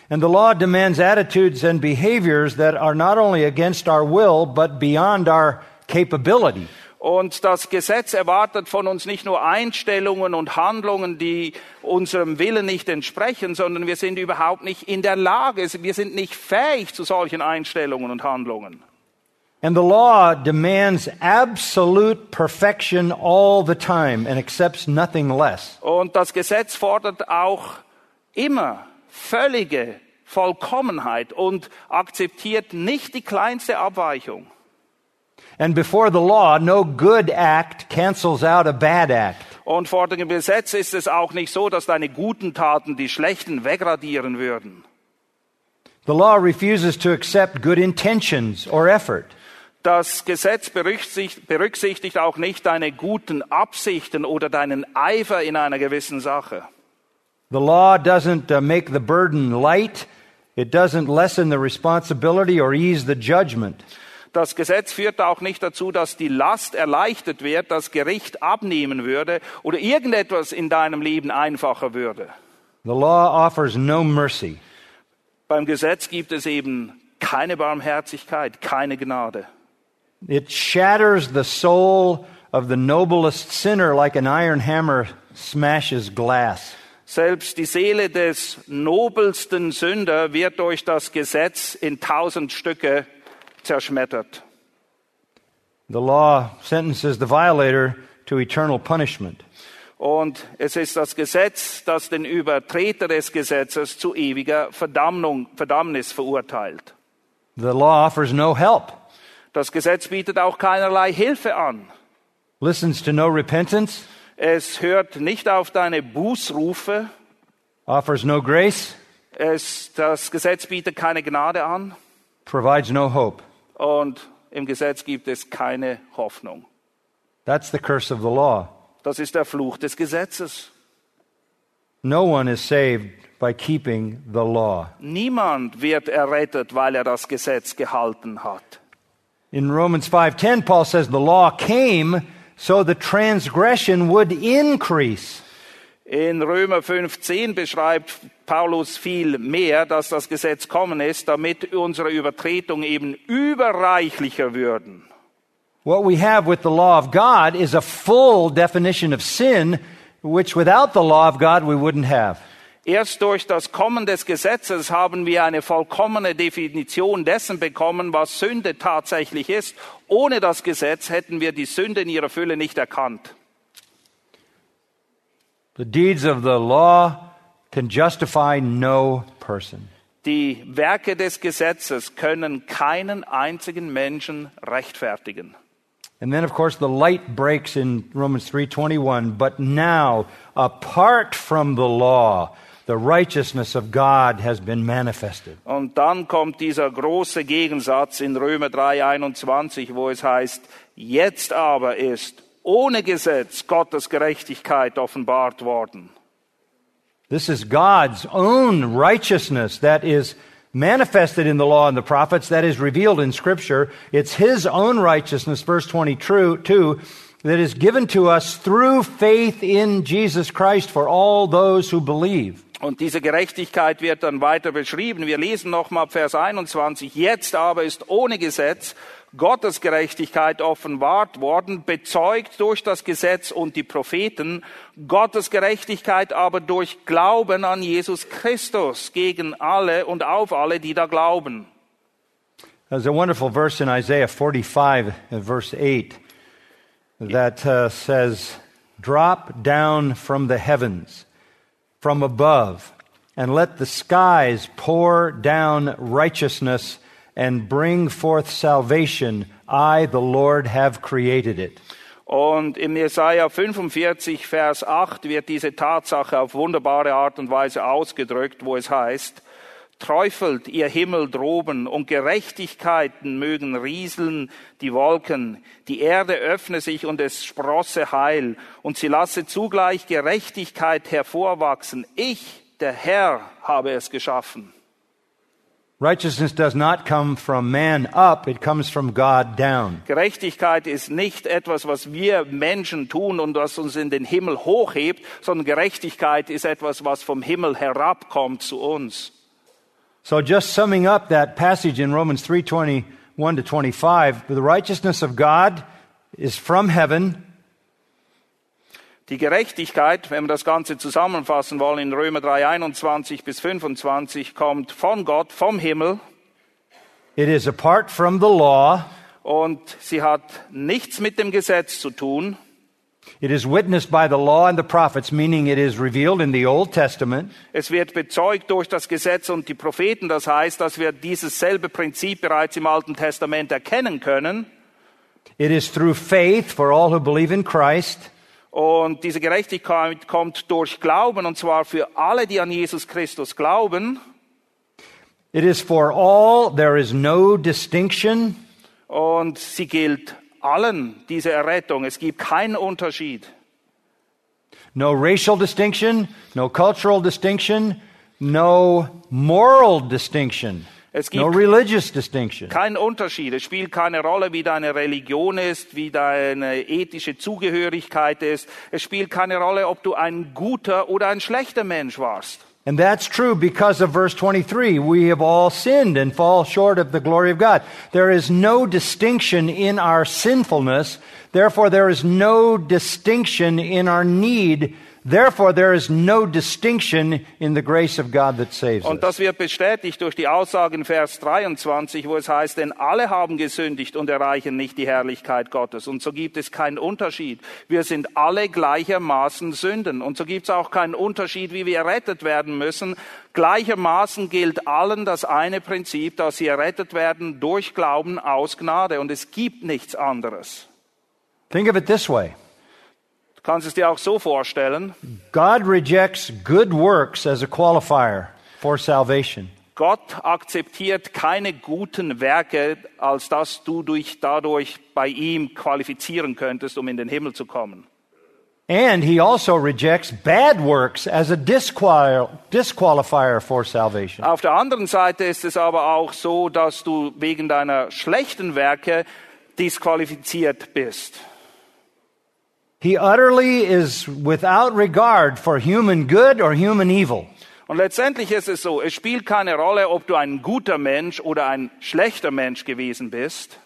And the law demands attitudes and behaviors that are not only against our will, but beyond our capability. Und das Gesetz erwartet von uns nicht nur Einstellungen und Handlungen, die unserem Willen nicht entsprechen, sondern wir sind überhaupt nicht in der Lage, wir sind nicht fähig zu solchen Einstellungen und Handlungen. And the law demands absolute perfection all the time and accepts nothing less. Und das Gesetz fordert auch immer völlige Vollkommenheit und akzeptiert nicht die kleinste Abweichung. And before the law, no good act cancels out a bad act. Und vor dem Gesetz ist es auch nicht so, dass deine guten Taten die schlechten wegradieren würden. The law refuses to accept good intentions or effort. Das Gesetz berücksichtigt, berücksichtigt auch nicht deine guten Absichten oder deinen Eifer in einer gewissen Sache. The law doesn't uh, make the burden light. It doesn't lessen the responsibility or ease the judgment. Das Gesetz führt auch nicht dazu, dass die Last erleichtert wird, das Gericht abnehmen würde oder irgendetwas in deinem Leben einfacher würde. The law offers no mercy. Beim Gesetz gibt es eben keine Barmherzigkeit, keine Gnade. It shatters the soul of the noblest sinner like an iron hammer smashes glass. Selbst die Seele des nobelsten Sünder wird durch das Gesetz in tausend Stücke zerschmettert. The law sentences the violator to eternal punishment. Und es ist das Gesetz, das den Übertreter des Gesetzes zu ewiger Verdammung, Verdammnis verurteilt. The law offers no help, Das Gesetz bietet auch keinerlei Hilfe an. listens to no repentance, Es hört nicht auf deine Bußrufe. offers no grace, Es, das Gesetz bietet keine Gnade an. provides no hope. Und im Gesetz gibt es keine Hoffnung. That's the curse of the law. Das ist der Fluch des Gesetzes. No one is saved by keeping the law. Niemand wird errettet, weil er das Gesetz gehalten hat. In Romans 5:10 Paul says the law came so the transgression would increase. In Römer 15 beschreibt Paulus viel mehr, dass das Gesetz kommen ist, damit unsere Übertretungen eben überreichlicher würden. What we have with the law of God is a full definition of sin which without the law of God we wouldn't have. Erst durch das Kommen des Gesetzes haben wir eine vollkommene Definition dessen bekommen, was Sünde tatsächlich ist. Ohne das Gesetz hätten wir die Sünde in ihrer Fülle nicht erkannt. The deeds of the law can justify no person. Die Werke des Gesetzes können keinen einzigen Menschen rechtfertigen. And then of course the light breaks in Romans 3:21, but now apart from the law the righteousness of God has been manifested. Und dann kommt dieser große Gegensatz in Römer 3:21, wo es heißt, jetzt aber ist ohne Gesetz Gottes Gerechtigkeit offenbart worden. This is God's own righteousness that is manifested in the law and the prophets, that is revealed in Scripture. It's His own righteousness, verse 22, that is given to us through faith in Jesus Christ for all those who believe. Und diese Gerechtigkeit wird dann weiter beschrieben. Wir lesen nochmal Vers 21. Jetzt aber ist ohne Gesetz Gottes Gerechtigkeit offenbart worden, bezeugt durch das Gesetz und die Propheten, Gottes Gerechtigkeit aber durch Glauben an Jesus Christus gegen alle und auf alle, die da glauben. There's a wonderful verse in Isaiah 45, uh, verse 8, that uh, says, Drop down from the heavens, from above, and let the skies pour down righteousness and bring forth salvation. I, the Lord, have created it. Und im Jesaja 45, Vers 8 wird diese Tatsache auf wunderbare Art und Weise ausgedrückt, wo es heißt, Träufelt ihr Himmel droben und Gerechtigkeiten mögen rieseln die Wolken. Die Erde öffne sich und es sprosse Heil und sie lasse zugleich Gerechtigkeit hervorwachsen. Ich, der Herr, habe es geschaffen. Righteousness does not come from man up, it comes from God down. Gerechtigkeit ist nicht etwas, was wir Menschen tun und was uns in den Himmel hochhebt, sondern Gerechtigkeit ist etwas, was vom Himmel herabkommt zu uns. So just summing up that passage in Romans 3:21 to 25, the righteousness of God is from heaven Die Gerechtigkeit, wenn wir das Ganze zusammenfassen wollen, in Römer 3, 21 bis 25, kommt von Gott, vom Himmel. It is apart from the law. Und sie hat nichts mit dem Gesetz zu tun. It is witnessed by the law and the prophets, meaning it is revealed in the Old Testament. Es wird bezeugt durch das Gesetz und die Propheten. Das heißt, dass wir dieses selbe Prinzip bereits im Alten Testament erkennen können. It is through faith for all who believe in Christ. Und diese Gerechtigkeit kommt durch Glauben, und zwar für alle, die an Jesus Christus glauben. It is for all, there is no distinction. Und sie gilt allen, diese Errettung. Es gibt keinen Unterschied. No racial distinction, no cultural distinction, no moral distinction. Es gibt No religious distinction. keinen Unterschied. Es spielt keine Rolle, wie deine Religion ist, wie deine ethische Zugehörigkeit ist. Es spielt keine Rolle, ob du ein guter oder ein schlechter Mensch warst. And that's true because of verse 23. We have all sinned and fall short of the glory of God. There is no distinction in our sinfulness. Therefore, there is no distinction in our need. Therefore, there is no distinction in the grace of God that saves Und us. das wird bestätigt durch die Aussage in Vers 23, wo es heißt, denn alle haben gesündigt und erreichen nicht die Herrlichkeit Gottes. Und so gibt es keinen Unterschied. Wir sind alle gleichermaßen Sünden. Und so gibt es auch keinen Unterschied, wie wir errettet werden müssen. Gleichermaßen gilt allen das eine Prinzip, dass sie errettet werden durch Glauben aus Gnade. Und es gibt nichts anderes. Think of it this way. Kannst es dir auch so vorstellen. God rejects good works as a qualifier for salvation. Gott akzeptiert keine guten Werke, als dass du dich dadurch bei ihm qualifizieren könntest, um in den Himmel zu kommen. And he also rejects bad works as a disqual- disqualifier for salvation. Auf der anderen Seite ist es aber auch so, dass du wegen deiner schlechten Werke disqualifiziert bist. He utterly is without regard for human good or human evil. Und letztendlich ist es so, es spielt keine Rolle, ob du ein guter Mensch oder ein schlechter Mensch gewesen bist,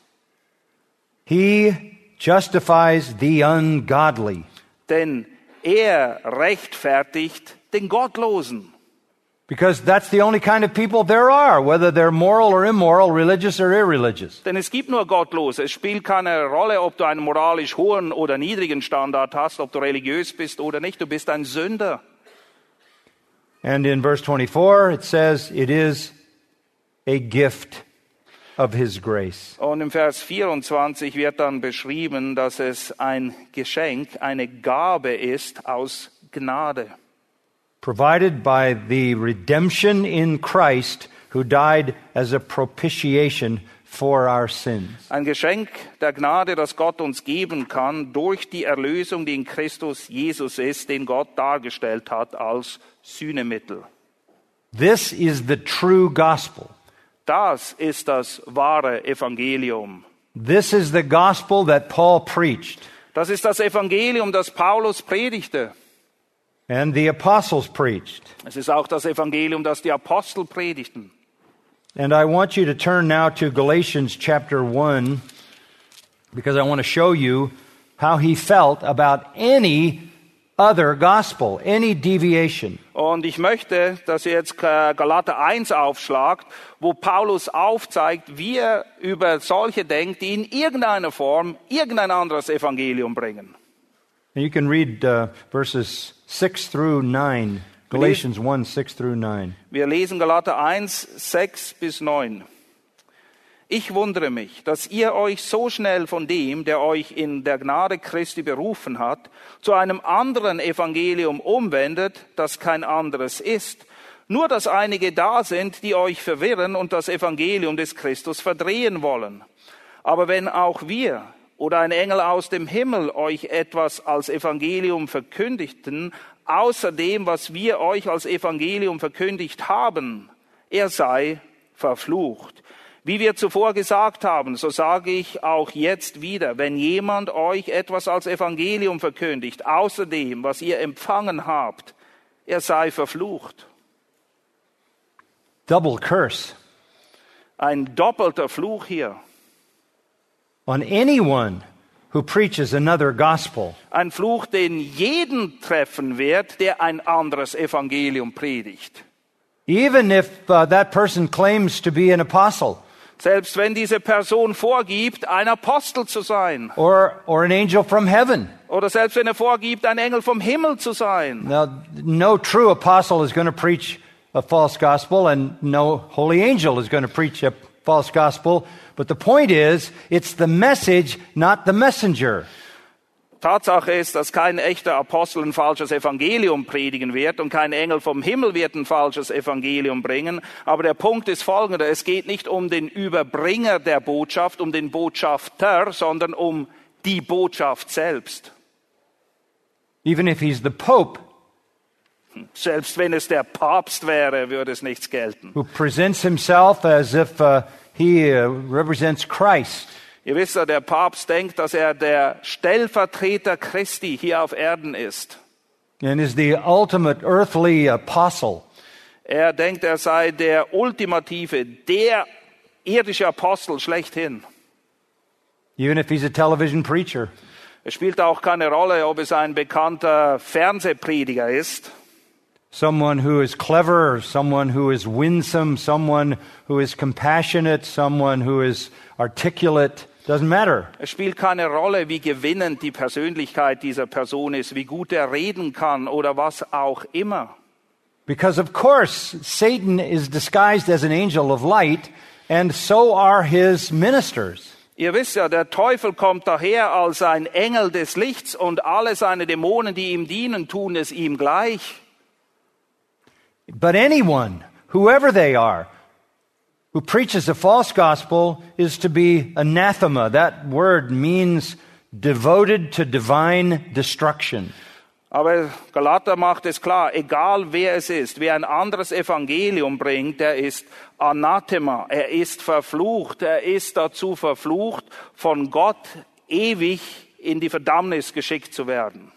He justifies the ungodly. denn er rechtfertigt den Gottlosen. Because that's the only kind of people there are, whether they're moral or immoral, religious or irreligious. Denn es gibt nur Gottlose. Es spielt keine Rolle, ob du einen moralisch hohen oder niedrigen Standard hast, ob du religiös bist oder nicht. Du bist ein Sünder. And in verse 24, it says, it is a gift of His grace. Und im Vers 24 wird dann beschrieben, dass es ein Geschenk, eine Gabe ist aus Gnade. Provided by the redemption in Christ, who died as a propitiation for our sins. Ein Geschenk der Gnade, das Gott uns geben kann durch die Erlösung, die in Christus Jesus ist, den Gott dargestellt hat als Sühnemittel. This is the true gospel. Das ist das wahre Evangelium. This is the gospel that Paul preached Das ist das Evangelium, das Paulus predigte. And the apostles preached. Es ist auch das Evangelium, das die Apostel predigten. And I want you to turn now to Galatians chapter 1 because I want to show you how he felt about any other gospel, any deviation. Und ich möchte, dass ihr jetzt äh, Galater 1 aufschlagt, wo Paulus aufzeigt, wie er über solche denkt, die in irgendeiner Form irgendein anderes Evangelium bringen. And you can read uh, verses 6 through 9, Galatians 1 6 through 9. Wir lesen Galater 1, 6 bis 9. Ich wundere mich, dass ihr euch so schnell von dem, der euch in der Gnade Christi berufen hat, zu einem anderen Evangelium umwendet, das kein anderes ist. Nur dass einige da sind, die euch verwirren und das Evangelium des Christus verdrehen wollen. Aber wenn auch wir oder ein Engel aus dem Himmel euch etwas als Evangelium verkündigten, außer dem, was wir euch als Evangelium verkündigt haben, er sei verflucht. Wie wir zuvor gesagt haben, so sage ich auch jetzt wieder, wenn jemand euch etwas als Evangelium verkündigt, außer dem, was ihr empfangen habt, er sei verflucht. Double curse Ein doppelter Fluch hier. On anyone who preaches another gospel. Ein Fluch, den jeden treffen wird, der ein anderes Evangelium predigt. Even if uh, that person claims to be an apostle Selbst wenn diese Person vorgibt, ein Apostel zu sein. or, or an angel from heaven. Oder selbst wenn er vorgibt, ein Engel vom Himmel zu sein. Now, no true apostle is going to preach a false gospel, and no holy angel is going to preach a false gospel. But the point is, it's the message, not the messenger. Tatsache ist, dass kein echter Apostel ein falsches Evangelium predigen wird und kein Engel vom Himmel wird ein falsches Evangelium bringen. Aber der Punkt ist folgender. Es geht nicht um den Überbringer der Botschaft, um den Botschafter, sondern um die Botschaft selbst. Even if he's the Pope Selbst wenn es der Papst wäre, würde es nichts gelten. who presents himself as if uh, he uh, represents Christ. Ihr wisst ja, der Papst denkt, dass er der Stellvertreter Christi hier auf Erden ist. and is the ultimate earthly apostle. Er denkt, er sei der ultimative, der irdische Apostel schlechthin. even if he's a television preacher. Es spielt auch keine Rolle, ob es ein bekannter Fernsehprediger ist, Someone who is clever, someone who is winsome, someone who is compassionate, someone who is articulate. Doesn't matter. es spielt keine Rolle, wie gewinnend die Persönlichkeit dieser Person ist, wie gut er reden kann oder was auch immer. Because, of course, Satan is disguised as an angel of light, and so are his ministers. Ihr wisst ja, der Teufel kommt daher als ein Engel des Lichts und alle seine Dämonen, die ihm dienen, tun es ihm gleich. But anyone, whoever they are, who preaches a false gospel is to be anathema. That word means devoted to divine destruction. Aber Galater macht es klar, egal wer es ist, wer ein anderes Evangelium bringt, der ist Anathema, er ist verflucht, er ist dazu verflucht, von Gott ewig in die Verdammnis geschickt zu werden.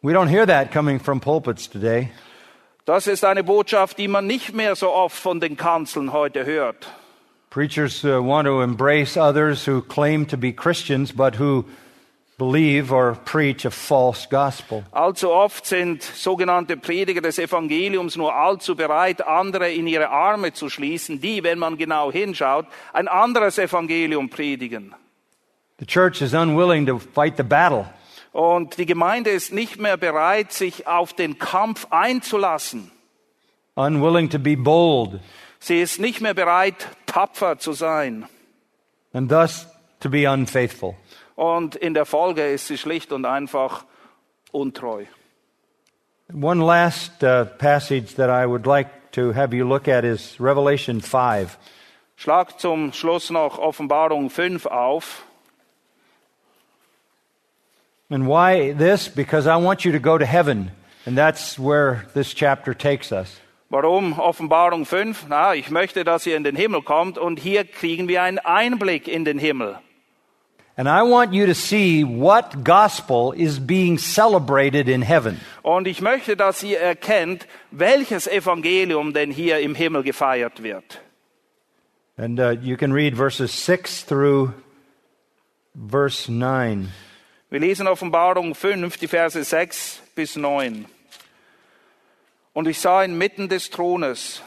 We don't hear that coming from pulpits today. Das ist eine Botschaft, die man nicht mehr so oft von den Kanzeln heute hört. Preachers uh, want to embrace others who claim to be Christians but who believe or preach a false gospel. Allzu oft sind sogenannte Prediger des Evangeliums nur allzu bereit, andere in ihre Arme zu schließen, die, wenn man genau hinschaut, ein anderes Evangelium predigen. The church is unwilling to fight the battle. Und die Gemeinde ist nicht mehr bereit, sich auf den Kampf einzulassen. unwilling to be bold, Sie ist nicht mehr bereit, tapfer zu sein. and thus to be unfaithful. Und in der Folge ist sie schlicht und einfach untreu. One last uh, passage that I would like to have you look at is Revelation 5. Schlag zum Schluss noch Offenbarung 5 auf. And why this? Because I want you to go to heaven, and that's where this chapter takes us. Warum Offenbarung 5? Na, ich möchte, dass ihr in den Himmel kommt und hier kriegen wir einen Einblick in den Himmel. And I want you to see what gospel is being celebrated in heaven. Und ich möchte, dass ihr erkennt, welches Evangelium denn hier im Himmel gefeiert wird. And uh, you can read verses 6 through verse 9. Wir lesen Offenbarung 5, die Verse 6 bis 9. Und ich sah inmitten des Thrones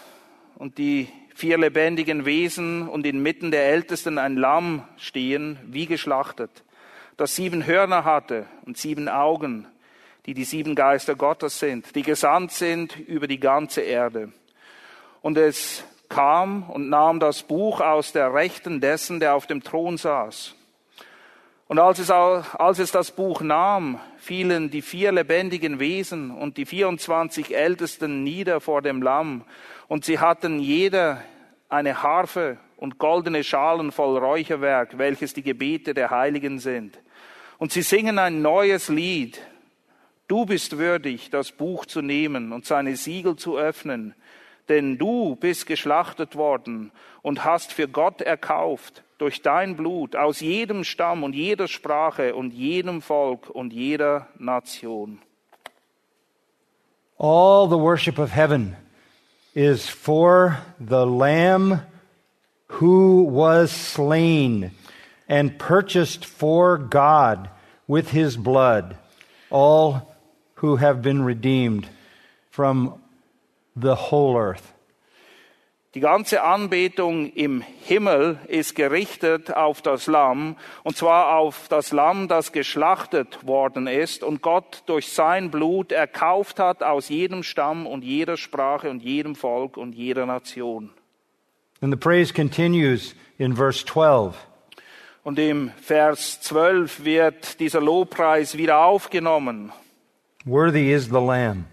und die vier lebendigen Wesen und inmitten der Ältesten ein Lamm stehen, wie geschlachtet, das sieben Hörner hatte und sieben Augen, die die sieben Geister Gottes sind, die gesandt sind über die ganze Erde. Und es kam und nahm das Buch aus der Rechten dessen, der auf dem Thron saß. Und als es, als es das Buch nahm, fielen die vier lebendigen Wesen und die 24 Ältesten nieder vor dem Lamm. Und sie hatten jeder eine Harfe und goldene Schalen voll Räucherwerk, welches die Gebete der Heiligen sind. Und sie singen ein neues Lied. Du bist würdig, das Buch zu nehmen und seine Siegel zu öffnen, denn du bist geschlachtet worden und hast für Gott erkauft durch dein Blut aus jedem Stamm und jeder Sprache und jedem Volk und jeder Nation. All the worship of heaven is for the Lamb who was slain and purchased for God with his blood all who have been redeemed from the whole earth. Die ganze Anbetung im Himmel ist gerichtet auf das Lamm, und zwar auf das Lamm, das geschlachtet worden ist und Gott durch sein Blut erkauft hat aus jedem Stamm und jeder Sprache und jedem Volk und jeder Nation. And the praise continues in verse 12. Und im Vers 12 wird dieser Lobpreis wieder aufgenommen. Worthy is the Lamb.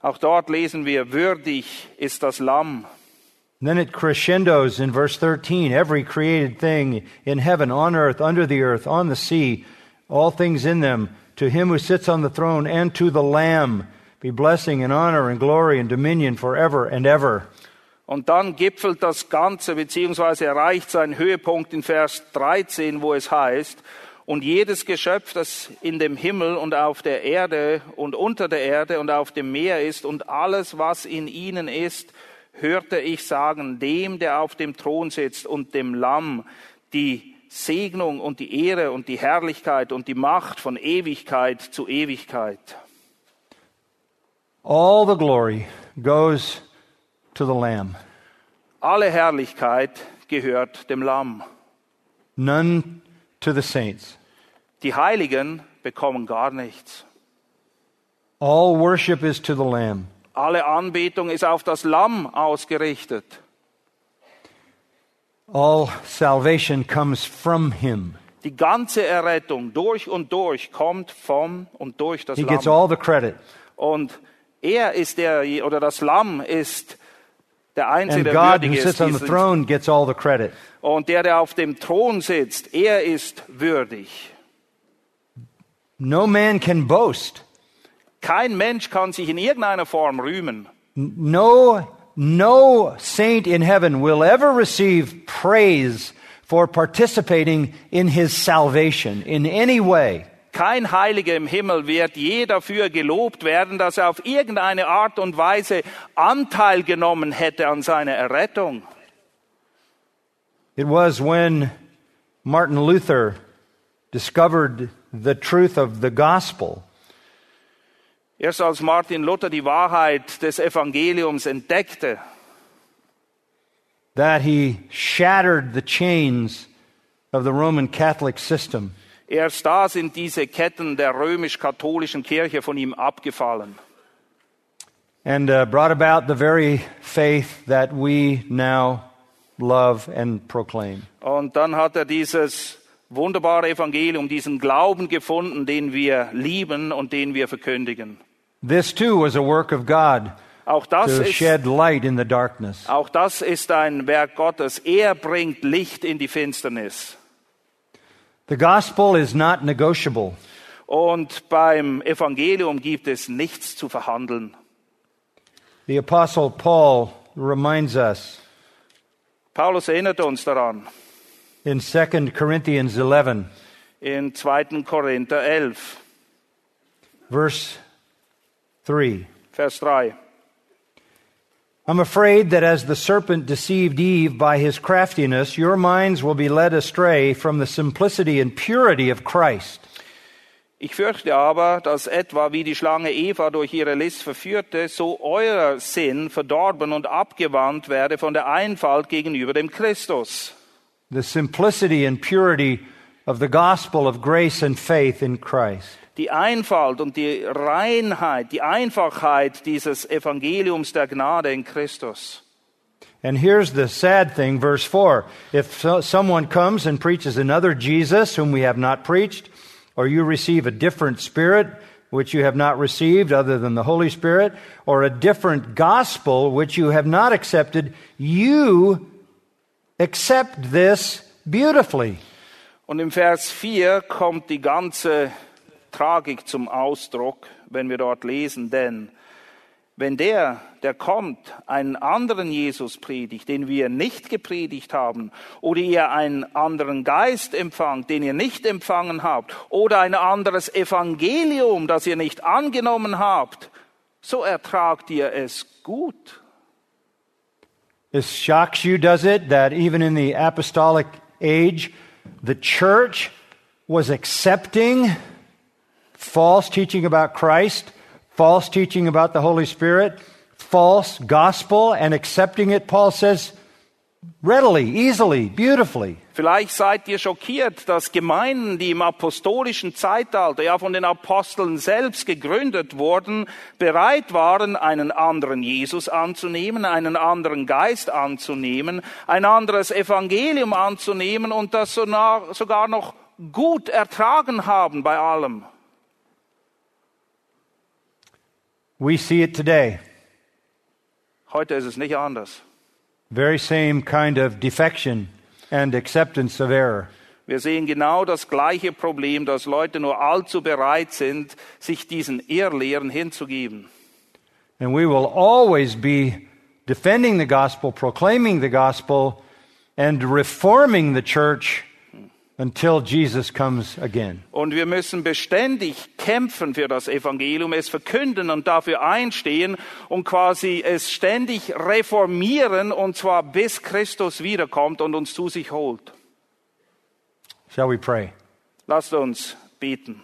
Auch dort lesen wir, würdig ist das Lamm. And then it crescendos in verse 13 every created thing in heaven, on earth, under the earth, on the sea, all things in them, to him who sits on the throne and to the Lamb be blessing and honor and glory and dominion forever and ever. Und dann gipfelt das Ganze beziehungsweise erreicht seinen Höhepunkt in Vers 13, wo es heißt, und jedes Geschöpf, das in dem Himmel und auf der Erde und unter der Erde und auf dem Meer ist und alles, was in ihnen ist, hörte ich sagen, dem, der auf dem Thron sitzt und dem Lamm, die Segnung und die Ehre und die Herrlichkeit und die Macht von Ewigkeit zu Ewigkeit. All the glory goes to the Lamb, Alle Herrlichkeit gehört dem Lamm. none to the saints. Die Heiligen bekommen gar nichts. All worship is to the Lamb. Alle Anbetung ist auf das Lamm ausgerichtet. All salvation comes from him. Die ganze Errettung durch und durch kommt vom und durch das He gets Lamm. all the credit. Und er ist der, oder das Lamm ist der Einzige, And der God, who würdig ist. on the diesen- throne, gets all the credit. Und der, der auf dem Thron sitzt, er ist würdig. No man can boast. Kein Mensch kann sich in irgendeiner Form rühmen. No, no saint in heaven will ever receive praise for participating in his salvation in any way. Kein Heiliger im Himmel wird je dafür gelobt werden, dass er auf irgendeine Art und Weise Anteil genommen hätte an seiner Errettung. It was when Martin Luther discovered the truth of the gospel Erst als Martin Luther die Wahrheit des Evangeliums entdeckte, that he shattered the chains of the Roman Catholic system erst da sind diese Ketten der römisch-katholischen Kirche von ihm abgefallen. and uh, brought about the very faith that we now love and proclaim. Und dann hat er dieses wunderbare Evangelium, diesen Glauben gefunden, den wir lieben und den wir verkündigen. This too was a work of God Auch das to ist, shed light in the darkness. auch das ist ein Werk Gottes. Er bringt Licht in die Finsternis. The gospel is not negotiable. Und beim Evangelium gibt es nichts zu verhandeln. The Apostle Paul reminds us Paulus erinnert uns daran in 2 Corinthians 11, in 2. Korinther 11, verse 3. Vers 3. I'm afraid that as the serpent deceived Eve by his craftiness, your minds will be led astray from the simplicity and purity of Christ. Ich fürchte aber, dass etwa wie die Schlange Eva durch ihre List verführte, so euer Sinn verdorben und abgewandt werde von der Einfalt gegenüber dem Christus. The simplicity and purity of the gospel of grace and faith in Christ. Die Einfalt und die Reinheit, die Einfachheit dieses Evangeliums der Gnade in Christus. And here's the sad thing, verse 4. If so, someone comes and preaches another Jesus whom we have not preached, or you receive a different spirit which you have not received other than the Holy Spirit, or a different gospel which you have not accepted, you accept this beautifully. Und im Vers 4 kommt die ganze Tragik zum Ausdruck, wenn wir dort lesen, denn wenn der, der kommt, einen anderen Jesus predigt, den wir nicht gepredigt haben, oder ihr einen anderen Geist empfangt, den ihr nicht empfangen habt, oder ein anderes Evangelium, das ihr nicht angenommen habt, so ertragt ihr es gut. It shocks you, does it, that even in the apostolic age, the church was accepting false teaching about Christ, false teaching about the Holy Spirit, false gospel, and accepting it, Paul says, readily, easily, beautifully. Vielleicht seid ihr schockiert, dass Gemeinden, die im apostolischen Zeitalter, ja von den Aposteln selbst gegründet wurden, bereit waren, einen anderen Jesus anzunehmen, einen anderen Geist anzunehmen, ein anderes Evangelium anzunehmen und das sogar noch gut ertragen haben bei allem. We see it today. Heute ist es nicht anders. Very same kind of defection and acceptance of error. Wir sehen genau das gleiche Problem, dass Leute nur allzu bereit sind, sich diesen Irrlehren hinzugeben. And we will always be defending the gospel, proclaiming the gospel, and reforming the church until Jesus comes again. Und wir müssen beständig kämpfen für das Evangelium, es verkünden und dafür einstehen und quasi es ständig reformieren und zwar bis Christus wiederkommt und uns zu sich holt. Shall we pray? Lasst uns beten.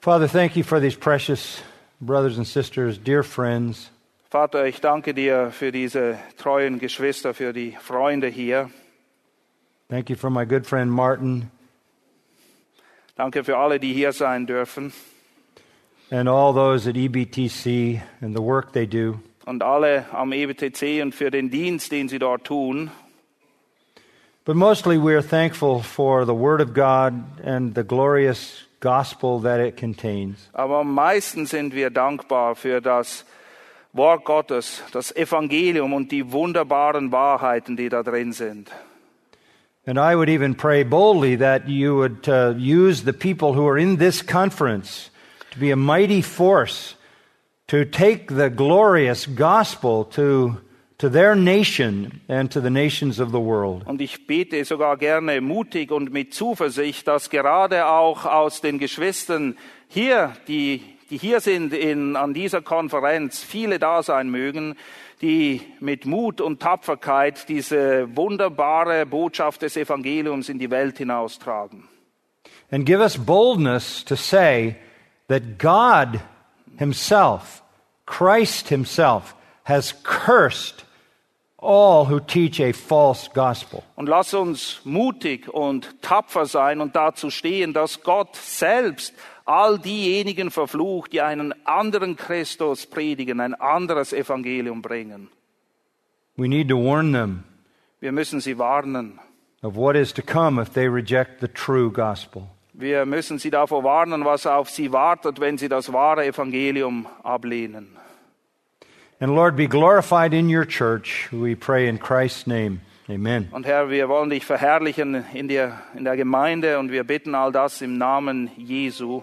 Father, thank you for these precious brothers and sisters, dear friends. Vater, ich danke dir für diese treuen Geschwister, für die Freunde hier. Thank you for my good friend Martin Danke für alle, die hier sein dürfen and all those at EBTC and the work they do. und alle am EBTC und für den Dienst, den sie dort tun. But mostly we are thankful for the Word of God and the glorious gospel that it contains. Aber am meisten sind wir dankbar für das Wort Gottes, das Evangelium und die wunderbaren Wahrheiten, die da drin sind. And I would even pray boldly that you would uh, use the people who are in this conference to be a mighty force to take the glorious gospel to, to their nation and to the nations of the world. Und ich bete sogar gerne mutig und mit Zuversicht, dass gerade auch aus den Geschwistern hier, die, die hier sind in, an dieser Konferenz, viele da sein mögen, die mit Mut und Tapferkeit diese wunderbare Botschaft des Evangeliums in die Welt hinaustragen. And give us boldness to say that God Himself, Christ Himself, has cursed all who teach a false gospel. Und lass uns mutig und tapfer sein und dazu stehen, dass Gott selbst all diejenigen verflucht, die einen anderen Christus predigen, ein anderes Evangelium bringen. We need to warn them Wir müssen sie warnen. of what is to come if they reject the true gospel. Wir müssen sie davor warnen, was auf sie wartet, wenn sie das wahre Evangelium ablehnen. And Lord, be glorified in your church. We pray in Christ's name. Amen. Und Herr, wir wollen dich verherrlichen in der, in der Gemeinde und wir bitten all das im Namen Jesu.